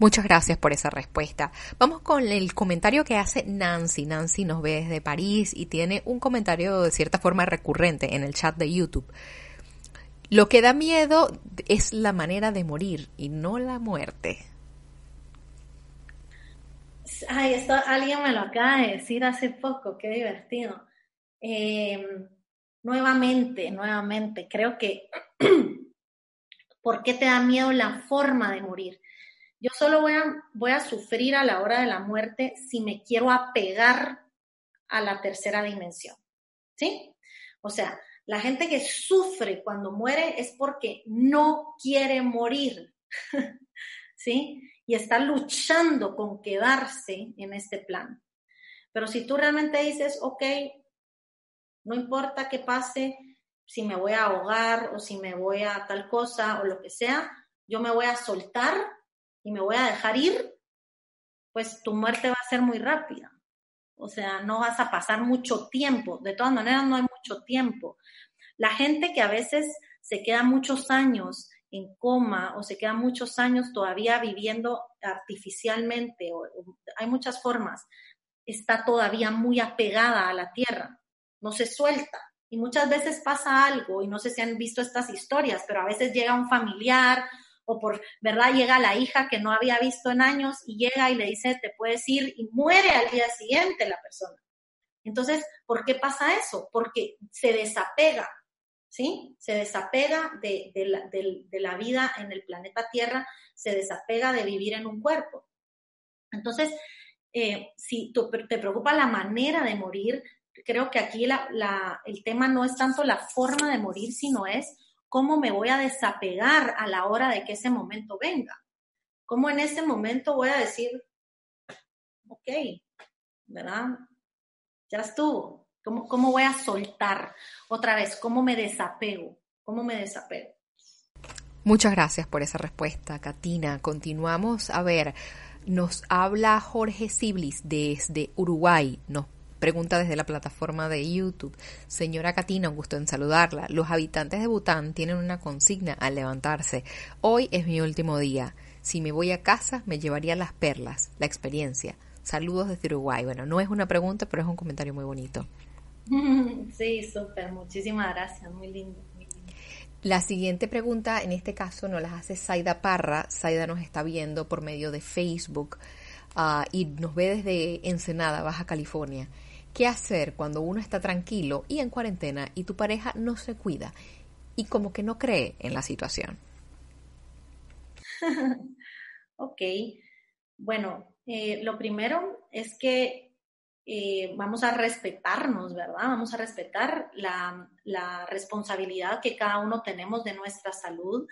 Muchas gracias por esa respuesta. Vamos con el comentario que hace Nancy. Nancy nos ve desde París y tiene un comentario de cierta forma recurrente en el chat de YouTube. Lo que da miedo es la manera de morir y no la muerte. Ay, esto alguien me lo acaba de decir hace poco, qué divertido. Em, nuevamente, nuevamente, creo que, ¿por qué te da miedo la forma de morir? Yo solo voy a, sufrir a la hora de la muerte si me quiero apegar a la tercera dimensión. ¿Sí? O sea, la gente que sufre cuando muere es porque no quiere morir. ¿Sí? Y está luchando con quedarse en este plan. Pero si tú realmente dices, ok, no importa qué pase, si me voy a ahogar o si me voy a tal cosa o lo que sea, yo me voy a soltar y me voy a dejar ir, pues tu muerte va a ser muy rápida. O sea, no vas a pasar mucho tiempo. De todas maneras, no hay mucho tiempo. La gente que a veces se queda muchos años en coma o se queda muchos años todavía viviendo artificialmente, hay muchas formas, está todavía muy apegada a la tierra, no se suelta. Y muchas veces pasa algo, y no sé si han visto estas historias, pero a veces llega un familiar o por, ¿verdad? Llega la hija que no había visto en años y llega y le dice, te puedes ir y muere al día siguiente la persona. Entonces, ¿por qué pasa eso? Porque se desapega, ¿sí? Se desapega de, la, vida en el planeta Tierra, se desapega de vivir en un cuerpo. Entonces, eh, si te preocupa la manera de morir, creo que aquí el tema no es tanto la forma de morir, sino es ¿Cómo me voy a desapegar a la hora de que ese momento venga? ¿Cómo en ese momento voy a decir, ok, ¿verdad? Ya estuvo. ¿Cómo, ¿Cómo voy a soltar otra vez? ¿Cómo me desapego? ¿Cómo me desapego? Muchas gracias por esa respuesta, Katina. Continuamos. A ver, nos habla Jorge Siblis desde Uruguay. Nos Pregunta desde la plataforma de YouTube. Señora Katina, un gusto en saludarla. Los habitantes de Bután tienen una consigna al levantarse. Hoy es mi último día. Si me voy a casa, me llevaría las perlas, la experiencia. Saludos desde Uruguay. Bueno, no es una pregunta, pero es un comentario muy bonito. Sí, súper. Muchísimas gracias. Muy lindo. La siguiente pregunta, en este caso, nos la hace Saida Parra. Saida nos está viendo por medio de Facebook ah, y nos ve desde Ensenada, Baja California. ¿Qué hacer cuando uno está tranquilo y en cuarentena y tu pareja no se cuida y como que no cree en la situación? ok, bueno, eh, lo primero es que eh, vamos a respetarnos, ¿verdad? Vamos a respetar la, la responsabilidad que cada uno tenemos de nuestra salud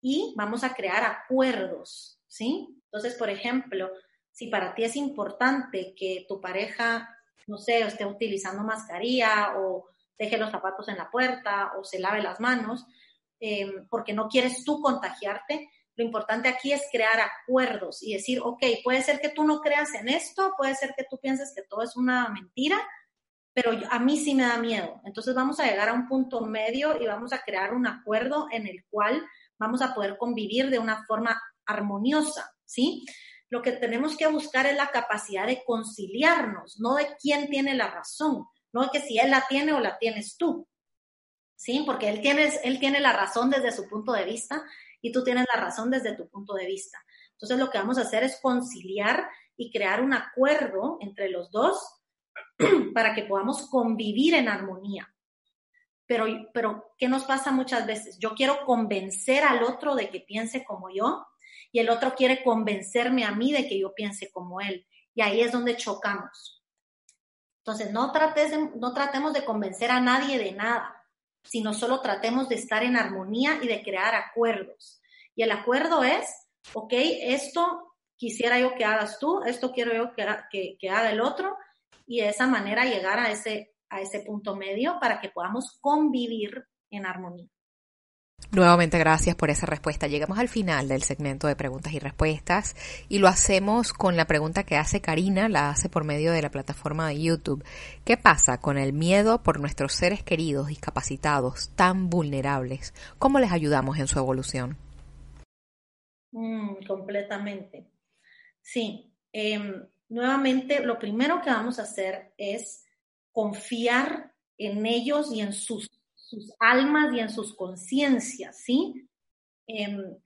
y vamos a crear acuerdos, ¿sí? Entonces, por ejemplo, si para ti es importante que tu pareja no sé, esté utilizando mascarilla o deje los zapatos en la puerta o se lave las manos, eh, porque no quieres tú contagiarte. Lo importante aquí es crear acuerdos y decir, ok, puede ser que tú no creas en esto, puede ser que tú pienses que todo es una mentira, pero a mí sí me da miedo. Entonces vamos a llegar a un punto medio y vamos a crear un acuerdo en el cual vamos a poder convivir de una forma armoniosa, ¿sí? Lo que tenemos que buscar es la capacidad de conciliarnos, no de quién tiene la razón, no de que si él la tiene o la tienes tú, ¿sí? Porque él tiene, él tiene la razón desde su punto de vista y tú tienes la razón desde tu punto de vista. Entonces lo que vamos a hacer es conciliar y crear un acuerdo entre los dos para que podamos convivir en armonía. Pero, pero, ¿qué nos pasa muchas veces? Yo quiero convencer al otro de que piense como yo y el otro quiere convencerme a mí de que yo piense como él. Y ahí es donde chocamos. Entonces, no, trates no tratemos de convencer a nadie de nada, sino solo tratemos de estar en armonía y de crear acuerdos. Y el acuerdo es, ok, esto quisiera yo que hagas tú, esto quiero yo que, que haga el otro, y de esa manera llegar a ese, a ese punto medio para que podamos convivir en armonía. Nuevamente gracias por esa respuesta. Llegamos al final del segmento de preguntas y respuestas y lo hacemos con la pregunta que hace Karina, la hace por medio de la plataforma de YouTube. ¿Qué pasa con el miedo por nuestros seres queridos discapacitados tan vulnerables? ¿Cómo les ayudamos en su evolución? Mm, completamente. Sí, em, nuevamente lo primero que vamos a hacer es confiar en ellos y en sus sus almas y en sus conciencias, ¿sí? Em,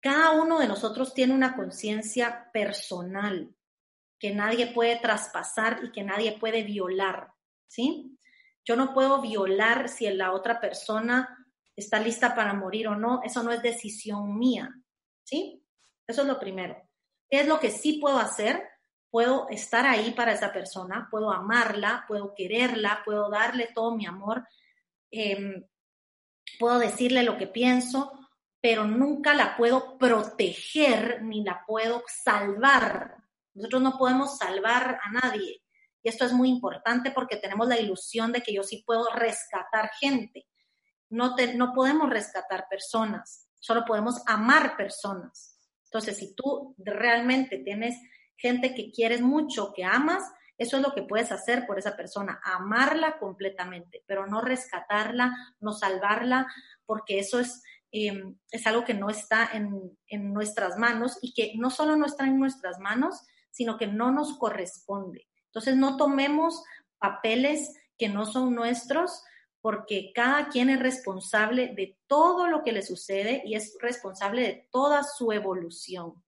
cada uno de nosotros tiene una conciencia personal que nadie puede traspasar y que nadie puede violar, ¿sí? Yo no puedo violar si la otra persona está lista para morir o no, eso no es decisión mía, ¿sí? Eso es lo primero. ¿Qué es lo que sí puedo hacer? Puedo estar ahí para esa persona, puedo amarla, puedo quererla, puedo darle todo mi amor, Em, puedo decirle lo que pienso, pero nunca la puedo proteger ni la puedo salvar. Nosotros no podemos salvar a nadie. Y esto es muy importante porque tenemos la ilusión de que yo sí puedo rescatar gente. No, no podemos rescatar personas, solo podemos amar personas. Entonces, si tú realmente tienes gente que quieres mucho, que amas, eso es lo que puedes hacer por esa persona, amarla completamente, pero no rescatarla, no salvarla, porque eso es, em, es algo que no está en, en nuestras manos y que no solo no está en nuestras manos, sino que no nos corresponde. Entonces, no tomemos papeles que no son nuestros, porque cada quien es responsable de todo lo que le sucede y es responsable de toda su evolución.